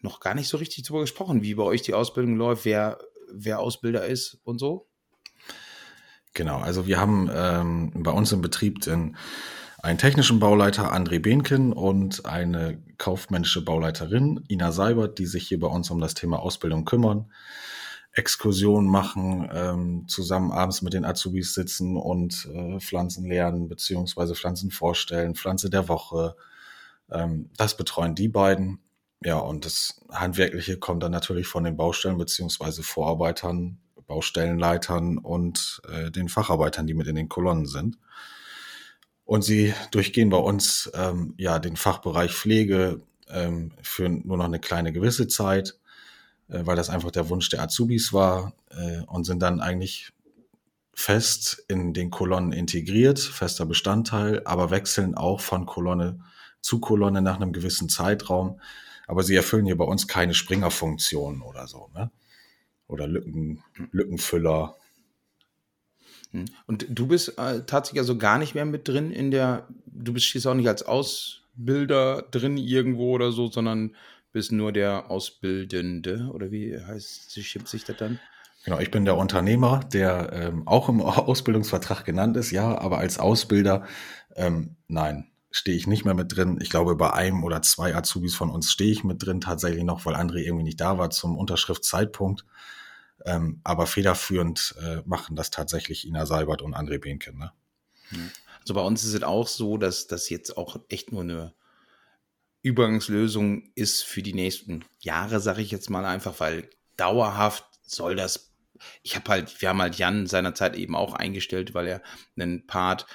noch gar nicht so richtig drüber gesprochen, wie bei euch die Ausbildung läuft, wer, wer Ausbilder ist und so. Genau, also wir haben ähm, bei uns im Betrieb den, einen technischen Bauleiter, André Behnken, und eine kaufmännische Bauleiterin, Ina Seibert, die sich hier bei uns um das Thema Ausbildung kümmern, Exkursionen machen, ähm, zusammen abends mit den Azubis sitzen und äh, Pflanzen lernen, beziehungsweise Pflanzen vorstellen, Pflanze der Woche. Ähm, das betreuen die beiden. Ja, und das Handwerkliche kommt dann natürlich von den Baustellen beziehungsweise Vorarbeitern Baustellenleitern und äh, den Facharbeitern, die mit in den Kolonnen sind. Und sie durchgehen bei uns ähm, ja den Fachbereich Pflege ähm, für nur noch eine kleine gewisse Zeit, äh, weil das einfach der Wunsch der Azubis war äh, und sind dann eigentlich fest in den Kolonnen integriert, fester Bestandteil, aber wechseln auch von Kolonne zu Kolonne nach einem gewissen Zeitraum. Aber sie erfüllen hier bei uns keine Springerfunktion oder so. Ne? oder Lücken, Lückenfüller. Hm. Und du bist äh, tatsächlich also gar nicht mehr mit drin in der, du bist stehst auch nicht als Ausbilder drin irgendwo oder so, sondern bist nur der Ausbildende oder wie heißt schimpft sich das dann? Genau, ich bin der Unternehmer, der ähm, auch im Ausbildungsvertrag genannt ist, ja, aber als Ausbilder, ähm, nein, stehe ich nicht mehr mit drin. Ich glaube, bei einem oder zwei Azubis von uns stehe ich mit drin, tatsächlich noch, weil André irgendwie nicht da war zum Unterschriftszeitpunkt. Ähm, aber federführend äh, machen das tatsächlich Ina Seibert und André Behnken. Ne? Also bei uns ist es auch so, dass das jetzt auch echt nur eine Übergangslösung ist für die nächsten Jahre, sage ich jetzt mal einfach, weil dauerhaft soll das. Ich habe halt, wir haben halt Jan seinerzeit eben auch eingestellt, weil er einen Part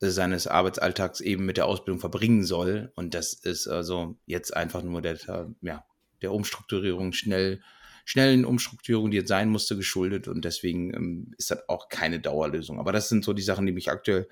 seines Arbeitsalltags eben mit der Ausbildung verbringen soll. Und das ist also jetzt einfach nur der, ja, der Umstrukturierung schnell schnellen Umstrukturierung, die jetzt sein musste, geschuldet. Und deswegen ähm, ist das auch keine Dauerlösung. Aber das sind so die Sachen, die mich aktuell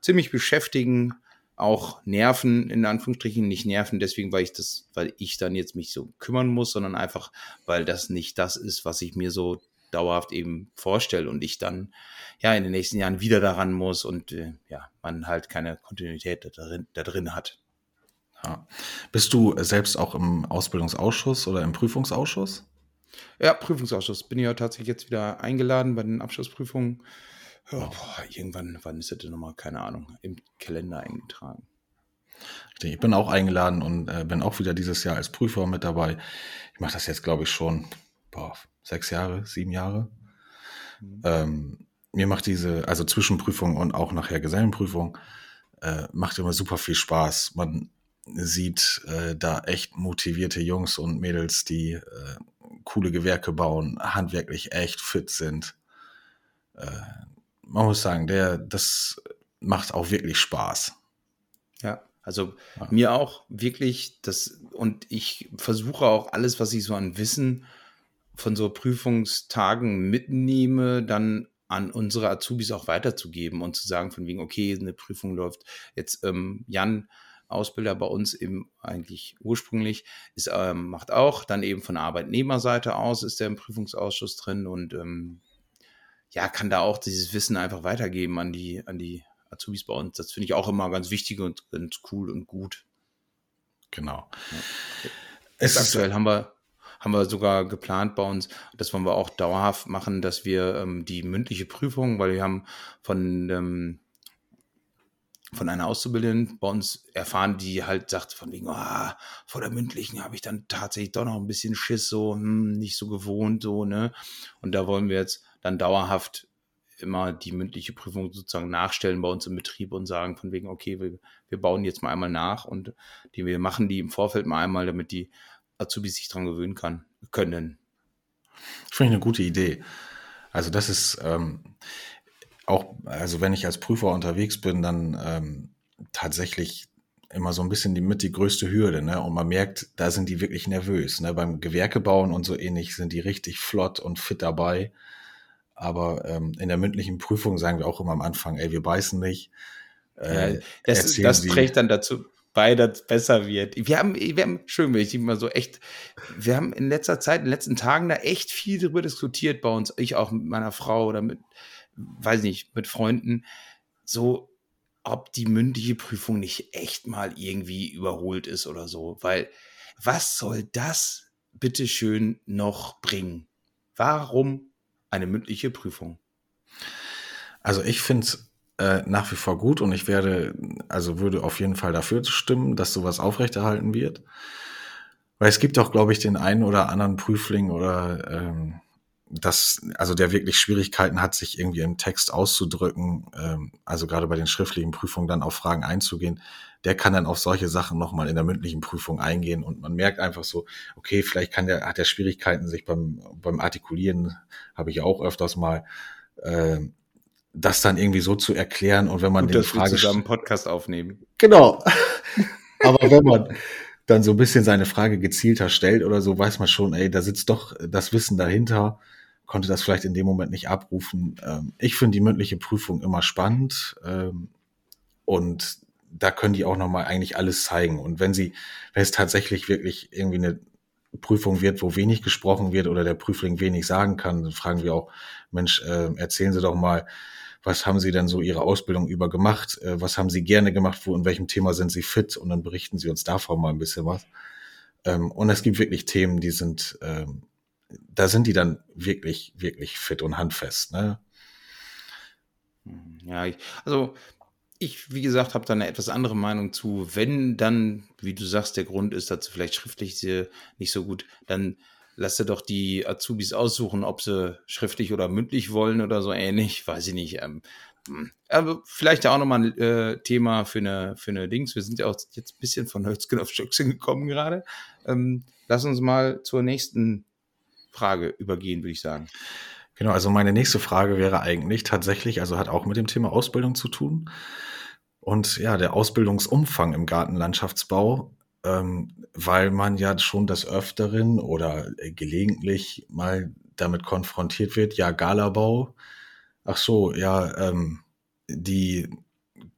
ziemlich beschäftigen. Auch nerven, in Anführungsstrichen, nicht nerven, deswegen, weil ich das, weil ich dann jetzt mich so kümmern muss, sondern einfach, weil das nicht das ist, was ich mir so dauerhaft eben vorstelle und ich dann ja in den nächsten Jahren wieder daran muss und äh, ja, man halt keine Kontinuität da drin, da drin hat. Ja. Bist du selbst auch im Ausbildungsausschuss oder im Prüfungsausschuss? Ja, Prüfungsausschuss. Bin ja tatsächlich jetzt wieder eingeladen bei den Abschlussprüfungen. Ja, boah, irgendwann, wann ist das denn nochmal? Keine Ahnung. Im Kalender eingetragen. Ich bin auch eingeladen und äh, bin auch wieder dieses Jahr als Prüfer mit dabei. Ich mache das jetzt, glaube ich, schon boah, sechs Jahre, sieben Jahre. Mhm. Ähm, mir macht diese, also Zwischenprüfung und auch nachher Gesellenprüfung, äh, macht immer super viel Spaß. Man sieht äh, da echt motivierte Jungs und Mädels, die äh, coole Gewerke bauen, handwerklich echt fit sind. Äh, man muss sagen, der, das macht auch wirklich Spaß. Ja, also ja. mir auch wirklich das und ich versuche auch alles, was ich so an Wissen von so Prüfungstagen mitnehme, dann an unsere Azubis auch weiterzugeben und zu sagen von wegen, okay, eine Prüfung läuft jetzt ähm, Jan Ausbilder bei uns eben eigentlich ursprünglich, ist, ähm, macht auch dann eben von der Arbeitnehmerseite aus, ist der im Prüfungsausschuss drin und ähm, ja, kann da auch dieses Wissen einfach weitergeben an die, an die Azubis bei uns. Das finde ich auch immer ganz wichtig und ganz cool und gut. Genau. Ja. Es aktuell haben wir, haben wir sogar geplant bei uns, das wollen wir auch dauerhaft machen, dass wir ähm, die mündliche Prüfung, weil wir haben von ähm, von einer Auszubildenden bei uns erfahren, die halt sagt, von wegen, oh, vor der mündlichen habe ich dann tatsächlich doch noch ein bisschen Schiss, so hm, nicht so gewohnt, so, ne? Und da wollen wir jetzt dann dauerhaft immer die mündliche Prüfung sozusagen nachstellen bei uns im Betrieb und sagen von wegen, okay, wir, wir bauen jetzt mal einmal nach und die wir machen die im Vorfeld mal einmal, damit die Azubis sich dran gewöhnen kann, können. Finde ich eine gute Idee. Also das ist, ähm, auch, also wenn ich als Prüfer unterwegs bin, dann ähm, tatsächlich immer so ein bisschen die mit die größte Hürde, ne? Und man merkt, da sind die wirklich nervös. Ne? Beim Gewerkebauen und so ähnlich sind die richtig flott und fit dabei. Aber ähm, in der mündlichen Prüfung sagen wir auch immer am Anfang, ey, wir beißen nicht. Äh, ja, das, das trägt dann dazu es besser wird. Wir haben, wir haben, schön, wenn ich immer so echt, wir haben in letzter Zeit, in den letzten Tagen da echt viel darüber diskutiert bei uns. Ich auch mit meiner Frau oder mit, weiß nicht, mit Freunden, so, ob die mündliche Prüfung nicht echt mal irgendwie überholt ist oder so. Weil, was soll das bitteschön noch bringen? Warum eine mündliche Prüfung? Also ich finde es äh, nach wie vor gut und ich werde, also würde auf jeden Fall dafür stimmen, dass sowas aufrechterhalten wird. Weil es gibt auch, glaube ich, den einen oder anderen Prüfling oder ähm, das, also der wirklich Schwierigkeiten hat, sich irgendwie im Text auszudrücken, ähm, also gerade bei den schriftlichen Prüfungen dann auf Fragen einzugehen, der kann dann auf solche Sachen nochmal in der mündlichen Prüfung eingehen und man merkt einfach so, okay, vielleicht kann der, hat er Schwierigkeiten, sich beim, beim Artikulieren, habe ich auch öfters mal, äh, das dann irgendwie so zu erklären und wenn man Gut, den dass wir Frage zusammen einen Podcast aufnehmen. Genau. Aber wenn man dann so ein bisschen seine Frage gezielter stellt oder so, weiß man schon, ey, da sitzt doch das Wissen dahinter, konnte das vielleicht in dem Moment nicht abrufen. Ähm, ich finde die mündliche Prüfung immer spannend ähm, und da können die auch nochmal eigentlich alles zeigen. Und wenn sie, wenn es tatsächlich wirklich irgendwie eine Prüfung wird, wo wenig gesprochen wird oder der Prüfling wenig sagen kann, dann fragen wir auch, Mensch, äh, erzählen Sie doch mal, was haben Sie denn so Ihre Ausbildung über gemacht? Äh, was haben Sie gerne gemacht? Wo, in welchem Thema sind Sie fit? Und dann berichten Sie uns davon mal ein bisschen was. Ähm, und es gibt wirklich Themen, die sind, ähm, da sind die dann wirklich, wirklich fit und handfest. Ne? Ja, ich, also ich, wie gesagt, habe da eine etwas andere Meinung zu. Wenn dann, wie du sagst, der Grund ist, dass vielleicht schriftlich nicht so gut, dann lass dir doch die Azubis aussuchen, ob sie schriftlich oder mündlich wollen oder so ähnlich. Weiß ich nicht. Ähm, hm. aber vielleicht auch nochmal ein äh, Thema für eine, für eine Dings. Wir sind ja auch jetzt ein bisschen von Hölzgen auf Stöckchen gekommen gerade. Ähm, lass uns mal zur nächsten Frage übergehen, würde ich sagen. Genau, also meine nächste Frage wäre eigentlich tatsächlich, also hat auch mit dem Thema Ausbildung zu tun. Und ja, der Ausbildungsumfang im Gartenlandschaftsbau ähm, weil man ja schon des Öfteren oder äh, gelegentlich mal damit konfrontiert wird, ja, Galabau, ach so, ja, ähm, die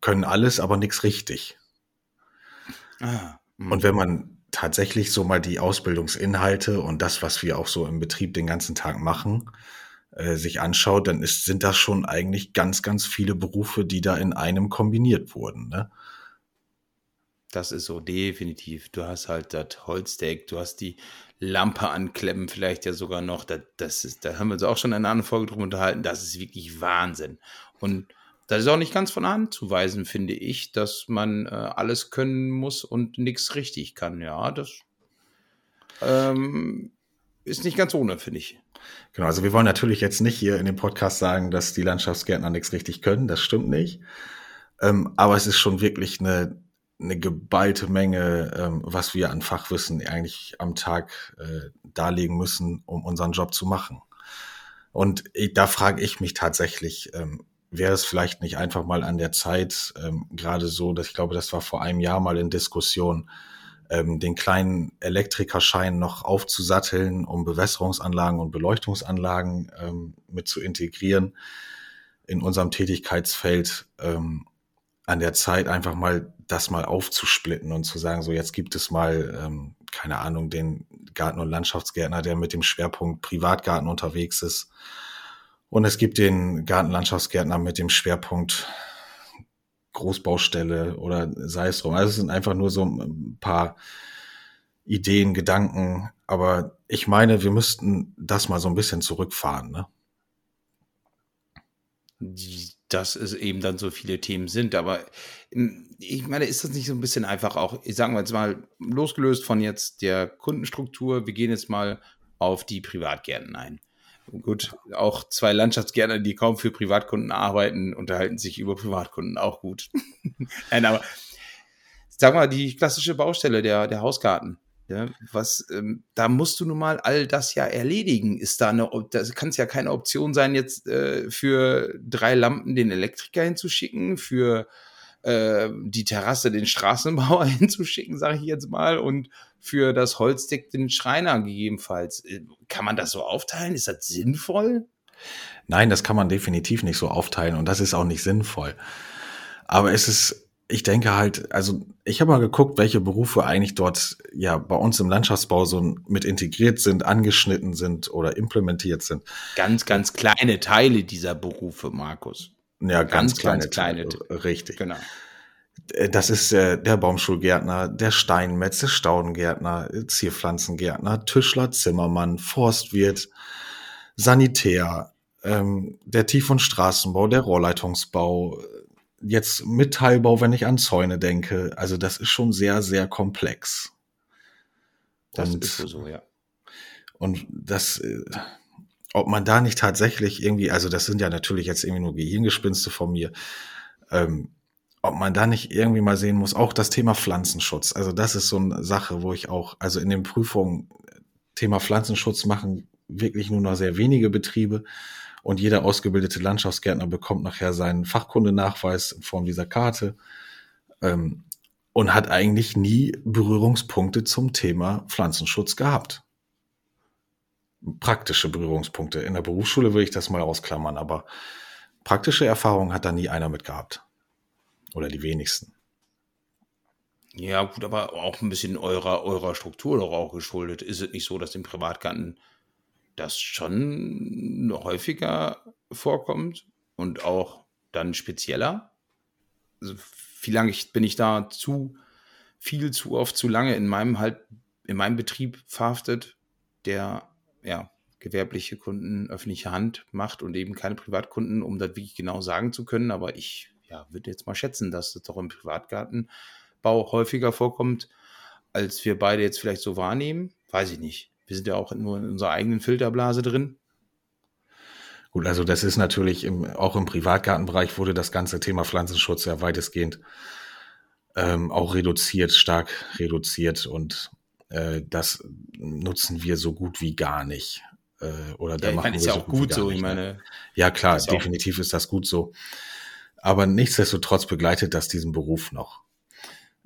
können alles, aber nichts richtig. Ah, hm. und wenn man tatsächlich so mal die Ausbildungsinhalte und das, was wir auch so im Betrieb den ganzen Tag machen, äh, sich anschaut, dann ist, sind das schon eigentlich ganz, ganz viele Berufe, die da in einem kombiniert wurden. Ne? Das ist so definitiv. Du hast halt das Holzdeck, du hast die Lampe anklemmen, vielleicht ja sogar noch. Das, das ist, da haben wir uns auch schon in einer anderen Folge drüber unterhalten. Das ist wirklich Wahnsinn. Und das ist auch nicht ganz von Hand zu weisen, finde ich, dass man äh, alles können muss und nichts richtig kann. Ja, das ähm, ist nicht ganz ohne, finde ich. Genau, also wir wollen natürlich jetzt nicht hier in dem Podcast sagen, dass die Landschaftsgärtner nichts richtig können. Das stimmt nicht. Ähm, aber es ist schon wirklich eine eine geballte Menge, ähm, was wir an Fachwissen eigentlich am Tag äh, darlegen müssen, um unseren Job zu machen. Und ich, da frage ich mich tatsächlich, ähm, wäre es vielleicht nicht einfach mal an der Zeit, ähm, gerade so, dass ich glaube, das war vor einem Jahr mal in Diskussion, ähm, den kleinen Elektrikerschein noch aufzusatteln, um Bewässerungsanlagen und Beleuchtungsanlagen ähm, mit zu integrieren in unserem Tätigkeitsfeld. Ähm, an der Zeit einfach mal das mal aufzusplitten und zu sagen, so jetzt gibt es mal, ähm, keine Ahnung, den Garten- und Landschaftsgärtner, der mit dem Schwerpunkt Privatgarten unterwegs ist. Und es gibt den Gartenlandschaftsgärtner mit dem Schwerpunkt Großbaustelle oder sei es drum. Also es sind einfach nur so ein paar Ideen, Gedanken. Aber ich meine, wir müssten das mal so ein bisschen zurückfahren. Ne? Dass es eben dann so viele Themen sind. Aber hm, ich meine, ist das nicht so ein bisschen einfach auch, sagen wir jetzt mal, losgelöst von jetzt der Kundenstruktur, wir gehen jetzt mal auf die Privatgärten ein. Gut, auch zwei Landschaftsgärtner, die kaum für Privatkunden arbeiten, unterhalten sich über Privatkunden auch gut. Nein, aber sag mal, die klassische Baustelle, der, der Hausgarten. Ja, was, ähm, da musst du nun mal all das ja erledigen. Ist da eine, das kann es ja keine Option sein, jetzt äh, für drei Lampen den Elektriker hinzuschicken, für äh, die Terrasse den Straßenbauer hinzuschicken, sage ich jetzt mal, und für das Holzdeck den Schreiner gegebenenfalls. Äh, kann man das so aufteilen? Ist das sinnvoll? Nein, das kann man definitiv nicht so aufteilen und das ist auch nicht sinnvoll. Aber es ist ich denke halt, also ich habe mal geguckt, welche Berufe eigentlich dort ja bei uns im Landschaftsbau so mit integriert sind, angeschnitten sind oder implementiert sind. Ganz, ganz kleine Teile dieser Berufe, Markus. Ja, ganz, ganz kleine, ganz kleine Teile. Richtig. Genau. Äh, das ist äh, der Baumschulgärtner, der Steinmetz, der Staudengärtner, Zierpflanzengärtner, Tischler, Zimmermann, Forstwirt, Sanitär, ähm, der Tief- und Straßenbau, der Rohrleitungsbau, jetzt Metallbau, wenn ich an Zäune denke. Also das ist schon sehr, sehr komplex. Das und, ist so, ja. Und das, äh, ob man da nicht tatsächlich irgendwie, also das sind ja natürlich jetzt irgendwie nur Gehirngespinste von mir, ähm, ob man da nicht irgendwie mal sehen muss, auch das Thema Pflanzenschutz. Also das ist so eine Sache, wo ich auch, also in den Prüfungen Thema Pflanzenschutz machen wirklich nur noch sehr wenige Betriebe und jeder ausgebildete Landschaftsgärtner bekommt nachher seinen Fachkundenachweis in Form dieser Karte ähm, und hat eigentlich nie Berührungspunkte zum Thema Pflanzenschutz gehabt. Praktische Berührungspunkte. In der Berufsschule würde ich das mal ausklammern, aber praktische Erfahrungen hat da nie einer mit gehabt. Oder die wenigsten. Ja, gut, aber auch ein bisschen eurer, eurer Struktur doch auch geschuldet. Ist es nicht so, dass im Privatgarten das schon häufiger vorkommt und auch dann spezieller? Also, ich, bin ich da zu viel, zu oft, zu lange in meinem halt, in meinem Betrieb verhaftet, der ja gewerbliche Kunden öffentliche Hand macht und eben keine Privatkunden, um das wirklich genau sagen zu können. Aber ich ja, würde jetzt mal schätzen, dass das doch im Privatgartenbau häufiger vorkommt, als wir beide jetzt vielleicht so wahrnehmen. Weiß ich nicht. Wir sind ja auch nur in unserer eigenen Filterblase drin. Gut, also das ist natürlich im, auch im Privatgartenbereich wurde das ganze Thema Pflanzenschutz ja weitestgehend ähm, auch reduziert, stark reduziert und äh, das nutzen wir so gut wie gar nicht. Äh, oder da ja, machen meine, ist wir ja so auch gut gut so. Ich ne? meine, Ja, klar, ist auch- definitiv ist das gut so. Aber nichtsdestotrotz begleitet das diesen Beruf noch.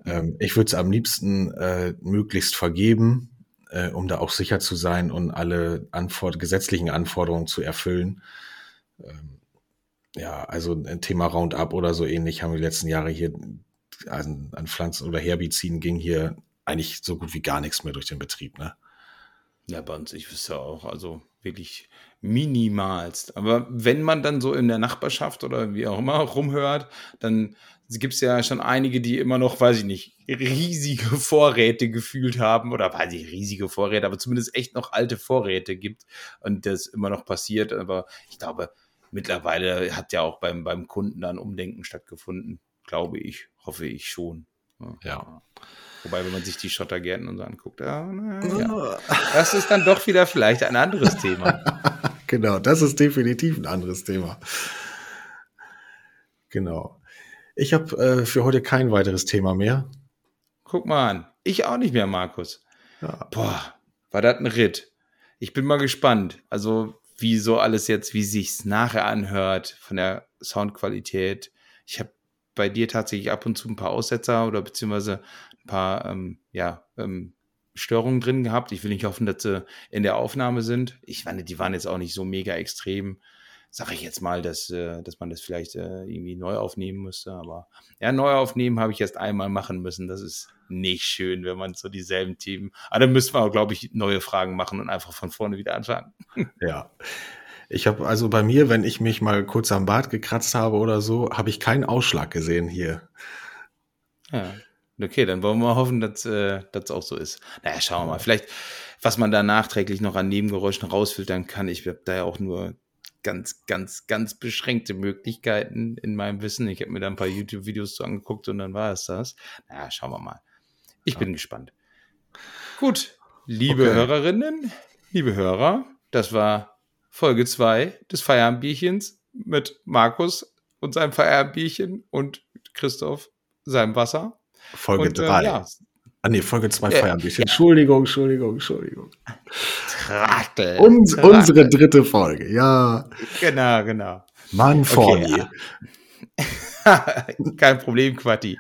Ähm, ich würde es am liebsten äh, möglichst vergeben, äh, um da auch sicher zu sein und alle Anfor gesetzlichen Anforderungen zu erfüllen. Ähm, ja, also ein Thema Roundup oder so ähnlich haben wir die letzten Jahre hier an, an Pflanzen oder Herbiziden ging hier eigentlich so gut wie gar nichts mehr durch den Betrieb. Ne? Ja, uns, ich wüsste auch, also wirklich minimalst. Aber wenn man dann so in der Nachbarschaft oder wie auch immer rumhört, dann gibt es ja schon einige, die immer noch, weiß ich nicht, riesige Vorräte gefühlt haben oder weiß ich, riesige Vorräte, aber zumindest echt noch alte Vorräte gibt und das immer noch passiert. Aber ich glaube, mittlerweile hat ja auch beim, beim Kunden dann Umdenken stattgefunden, glaube ich, hoffe ich schon. Ja. Wobei, wenn man sich die Schottergärten und so anguckt, ja, na, ja. das ist dann doch wieder vielleicht ein anderes Thema. Genau, das ist definitiv ein anderes Thema. Genau. Ich habe äh, für heute kein weiteres Thema mehr. Guck mal an. Ich auch nicht mehr, Markus. Ja. Boah, war das ein Ritt. Ich bin mal gespannt. Also, wie so alles jetzt, wie sich's nachher anhört von der Soundqualität. Ich habe bei dir tatsächlich ab und zu ein paar Aussetzer oder beziehungsweise ein paar ähm, ja, ähm, Störungen drin gehabt. Ich will nicht hoffen, dass sie in der Aufnahme sind. Ich meine, die waren jetzt auch nicht so mega extrem. Sage ich jetzt mal, dass, äh, dass man das vielleicht äh, irgendwie neu aufnehmen müsste. Aber ja, neu aufnehmen habe ich erst einmal machen müssen. Das ist nicht schön, wenn man so dieselben Themen. Aber dann müssten wir auch, glaube ich, neue Fragen machen und einfach von vorne wieder anfangen. Ja. Ich habe also bei mir, wenn ich mich mal kurz am Bart gekratzt habe oder so, habe ich keinen Ausschlag gesehen hier. Ja. Okay, dann wollen wir mal hoffen, dass äh, das auch so ist. Naja, schauen wir mal. Vielleicht, was man da nachträglich noch an Nebengeräuschen rausfiltern kann. Ich habe da ja auch nur ganz, ganz, ganz beschränkte Möglichkeiten in meinem Wissen. Ich habe mir da ein paar YouTube-Videos zu angeguckt und dann war es das. Naja, schauen wir mal. Ich bin gespannt. Gut, liebe Okay. Hörerinnen, liebe Hörer, das war Folge 2 des Feierabendbierchens mit Markus und seinem Feierabendbierchen und Christoph seinem Wasser. Folge Und, äh, 3. ja, Ah nee, Folge 2 Ja, Feierabendbierchen. Entschuldigung, Entschuldigung, Entschuldigung. Trachtel. Uns, Trachtel. unsere dritte Folge, ja. Genau, genau. Mann vor Okay, mir. Kein Problem, Quatti.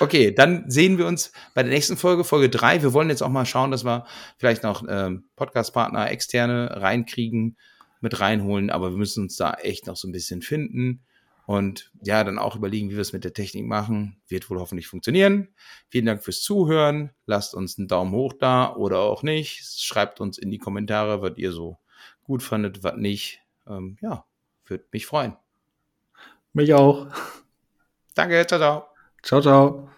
Okay, dann sehen wir uns bei der nächsten Folge, Folge 3. Wir wollen jetzt auch mal schauen, dass wir vielleicht noch ähm, Podcast-Partner, externe reinkriegen, mit reinholen, aber wir müssen uns da echt noch so ein bisschen finden und ja, dann auch überlegen, wie wir es mit der Technik machen. Wird wohl hoffentlich funktionieren. Vielen Dank fürs Zuhören. Lasst uns einen Daumen hoch da oder auch nicht. Schreibt uns in die Kommentare, was ihr so gut fandet, was nicht. Ähm, ja, würde mich freuen. Mich auch. Danke, ciao, ciao. Ciao, ciao.